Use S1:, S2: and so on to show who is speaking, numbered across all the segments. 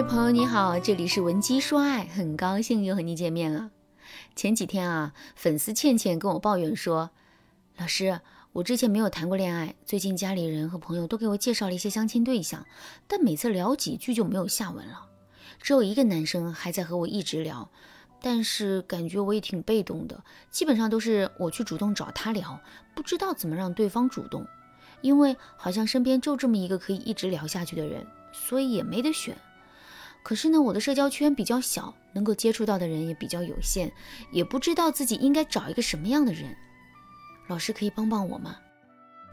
S1: 嗨，朋友你好，这里是文姬说爱，很高兴又和你见面了。前几天啊，粉丝倩倩跟我抱怨说，老师，我之前没有谈过恋爱，最近家里人和朋友都给我介绍了一些相亲对象，但每次聊几句就没有下文了。只有一个男生还在和我一直聊，但是感觉我也挺被动的，基本上都是我去主动找他聊，不知道怎么让对方主动，因为好像身边就这么一个可以一直聊下去的人，所以也没得选。可是呢，我的社交圈比较小，能够接触到的人也比较有限，也不知道自己应该找一个什么样的人。老师可以帮帮我吗？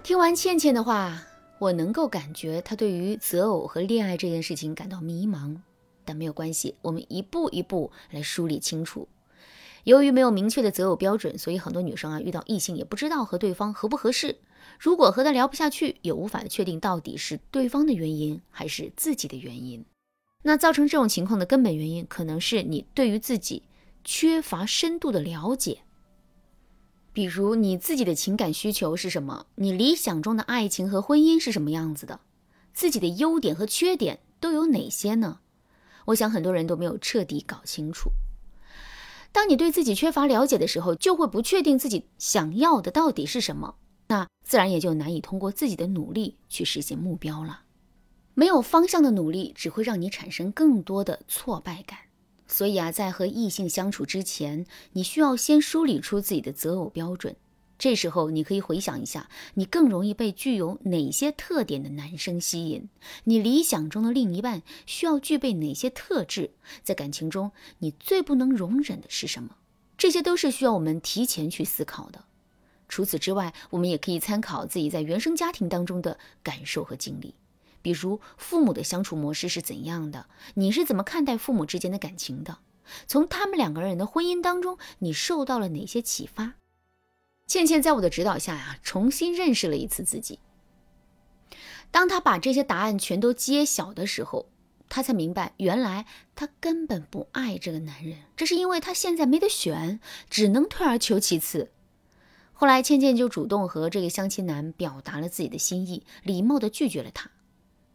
S1: 听完倩倩的话，我能够感觉她对于择偶和恋爱这件事情感到迷茫，但没有关系，我们一步一步来梳理清楚。由于没有明确的择偶标准，所以很多女生啊遇到异性也不知道和对方合不合适。如果和他聊不下去，也无法确定到底是对方的原因还是自己的原因。那造成这种情况的根本原因，可能是你对于自己缺乏深度的了解。比如你自己的情感需求是什么？你理想中的爱情和婚姻是什么样子的？自己的优点和缺点都有哪些呢？我想很多人都没有彻底搞清楚。当你对自己缺乏了解的时候，就会不确定自己想要的到底是什么，那自然也就难以通过自己的努力去实现目标了。没有方向的努力只会让你产生更多的挫败感，所以啊，在和异性相处之前，你需要先梳理出自己的择偶标准。这时候，你可以回想一下，你更容易被具有哪些特点的男生吸引？你理想中的另一半需要具备哪些特质？在感情中，你最不能容忍的是什么？这些都是需要我们提前去思考的。除此之外，我们也可以参考自己在原生家庭当中的感受和经历。比如父母的相处模式是怎样的？你是怎么看待父母之间的感情的？从他们两个人的婚姻当中，你受到了哪些启发？倩倩在我的指导下呀，重新认识了一次自己。当她把这些答案全都揭晓的时候，她才明白，原来她根本不爱这个男人，这是因为她现在没得选，只能退而求其次。后来，倩倩就主动和这个相亲男表达了自己的心意，礼貌地拒绝了他。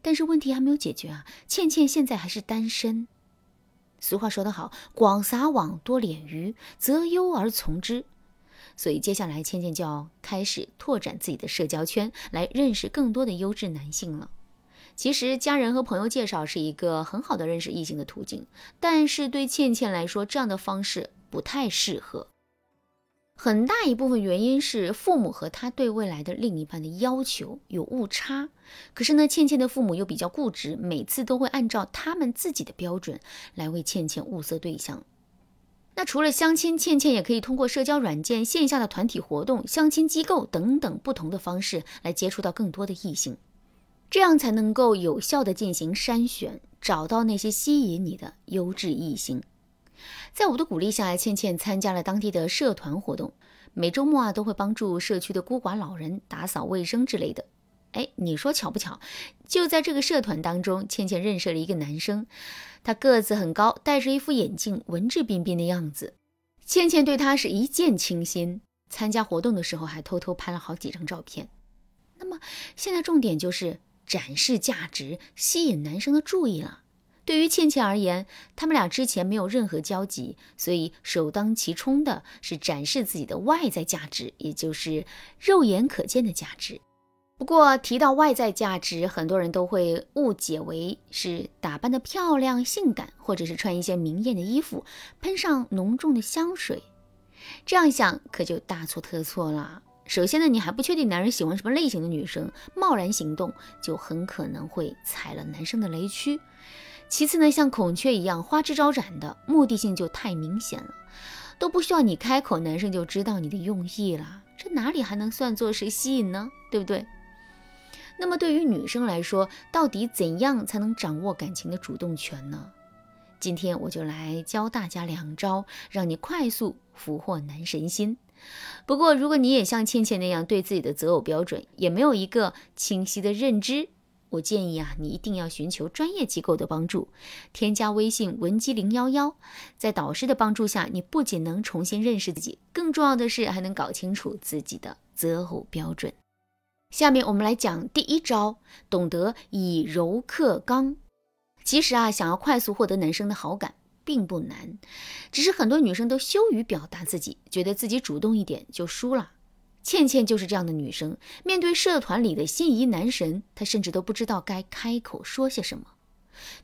S1: 但是问题还没有解决啊！倩倩现在还是单身。俗话说得好，“广撒网，多敛鱼，择优而从之。”所以接下来倩倩就要开始拓展自己的社交圈，来认识更多的优质男性了。其实家人和朋友介绍是一个很好的认识异性的途径，但是对倩倩来说，这样的方式不太适合。很大一部分原因是父母和他对未来的另一半的要求有误差。可是呢，倩倩的父母又比较固执，每次都会按照他们自己的标准来为倩倩物色对象。那除了相亲，倩倩也可以通过社交软件、线下的团体活动、相亲机构等等不同的方式来接触到更多的异性，这样才能够有效的进行筛选，找到那些吸引你的优质异性。在我的鼓励下，倩倩参加了当地的社团活动，每周末啊都会帮助社区的孤寡老人打扫卫生之类的。哎，你说巧不巧？就在这个社团当中，倩倩认识了一个男生，他个子很高，戴着一副眼镜，文质彬彬的样子。倩倩对他是一见倾心，参加活动的时候还偷偷拍了好几张照片。那么现在重点就是展示价值，吸引男生的注意了。对于倩倩而言，他们俩之前没有任何交集，所以首当其冲的是展示自己的外在价值，也就是肉眼可见的价值。不过提到外在价值，很多人都会误解为是打扮的漂亮、性感，或者是穿一些明艳的衣服，喷上浓重的香水。这样想可就大错特错了。首先呢，你还不确定男人喜欢什么类型的女生，贸然行动就很可能会踩了男生的雷区。其次呢，像孔雀一样花枝招展的目的性就太明显了，都不需要你开口，男生就知道你的用意了。这哪里还能算作是吸引呢？对不对？那么对于女生来说，到底怎样才能掌握感情的主动权呢？今天我就来教大家两招，让你快速俘获男神心。不过，如果你也像倩倩那样对自己的择偶标准也没有一个清晰的认知，我建议啊，你一定要寻求专业机构的帮助，添加微信文姬零幺幺，在导师的帮助下，你不仅能重新认识自己，更重要的是还能搞清楚自己的择偶标准。下面我们来讲第一招，懂得以柔克刚。其实啊，想要快速获得男生的好感并不难，只是很多女生都羞于表达自己，觉得自己主动一点就输了。倩倩就是这样的女生，面对社团里的心仪男神，她甚至都不知道该开口说些什么。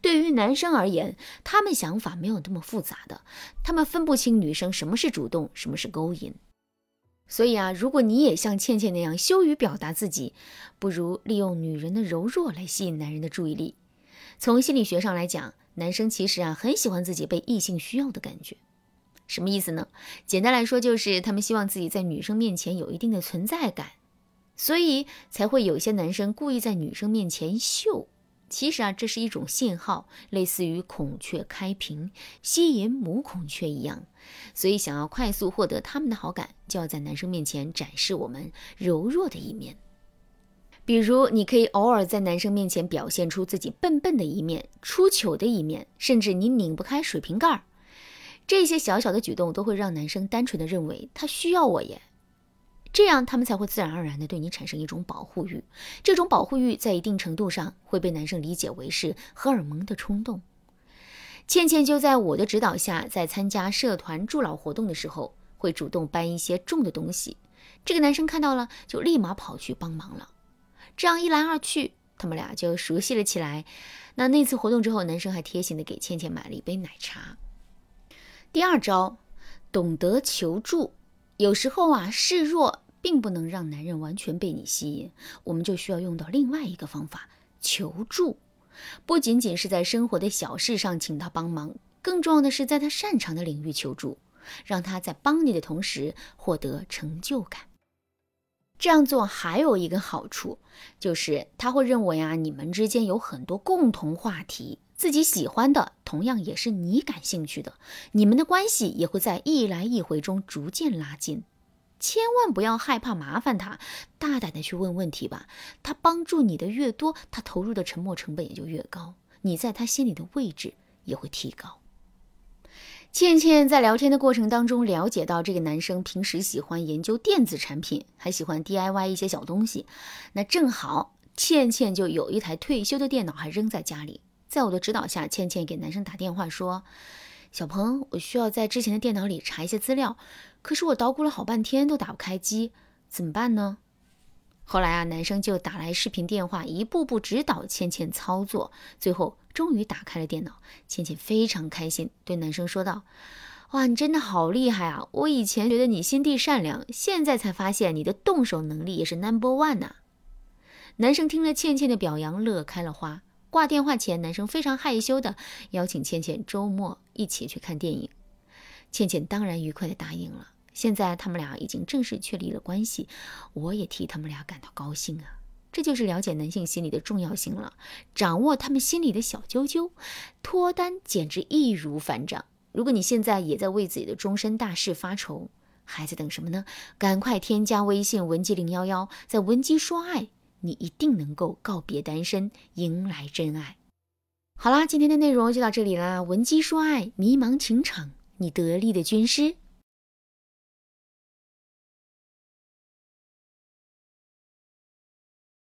S1: 对于男生而言，他们想法没有那么复杂的，他们分不清女生什么是主动，什么是勾引。所以啊，如果你也像倩倩那样羞于表达自己，不如利用女人的柔弱来吸引男人的注意力。从心理学上来讲，男生其实啊很喜欢自己被异性需要的感觉。什么意思呢？简单来说，就是他们希望自己在女生面前有一定的存在感，所以才会有些男生故意在女生面前秀。其实啊，这是一种信号，类似于孔雀开屏吸引母孔雀一样。所以，想要快速获得他们的好感，就要在男生面前展示我们柔弱的一面。比如，你可以偶尔在男生面前表现出自己笨笨的一面、出糗的一面，甚至你拧不开水瓶盖儿。这些小小的举动都会让男生单纯的认为他需要我耶，这样他们才会自然而然的对你产生一种保护欲。这种保护欲在一定程度上会被男生理解为是荷尔蒙的冲动。倩倩就在我的指导下，在参加社团助老活动的时候，会主动搬一些重的东西。这个男生看到了，就立马跑去帮忙了。这样一来二去，他们俩就熟悉了起来。那那次活动之后，男生还贴心的给倩倩买了一杯奶茶。第二招，懂得求助。有时候啊，示弱并不能让男人完全被你吸引，我们就需要用到另外一个方法——求助。不仅仅是在生活的小事上请他帮忙，更重要的是在他擅长的领域求助，让他在帮你的同时获得成就感。这样做还有一个好处，就是他会认为啊，你们之间有很多共同话题。自己喜欢的，同样也是你感兴趣的，你们的关系也会在一来一回中逐渐拉近。千万不要害怕麻烦他，大胆的去问问题吧。他帮助你的越多，他投入的沉默成本也就越高，你在他心里的位置也会提高。倩倩在聊天的过程当中了解到，这个男生平时喜欢研究电子产品，还喜欢 DIY 一些小东西。那正好，倩倩就有一台退休的电脑还扔在家里。在我的指导下，倩倩给男生打电话说：“小鹏，我需要在之前的电脑里查一些资料，可是我捣鼓了好半天都打不开机，怎么办呢？”后来啊，男生就打来视频电话，一步步指导倩倩操作，最后终于打开了电脑。倩倩非常开心，对男生说道：“哇，你真的好厉害啊！我以前觉得你心地善良，现在才发现你的动手能力也是 number one 呐。”男生听了倩倩的表扬，乐开了花。挂电话前，男生非常害羞的邀请倩倩周末一起去看电影。倩倩当然愉快的答应了。现在他们俩已经正式确立了关系，我也替他们俩感到高兴啊！这就是了解男性心理的重要性了，掌握他们心里的小啾啾，脱单简直易如反掌。如果你现在也在为自己的终身大事发愁，还在等什么呢？赶快添加微信文姬零幺幺，在文姬说爱。你一定能够告别单身，迎来真爱。好啦，今天的内容就到这里啦。闻鸡说爱，迷茫情场，你得力的军师。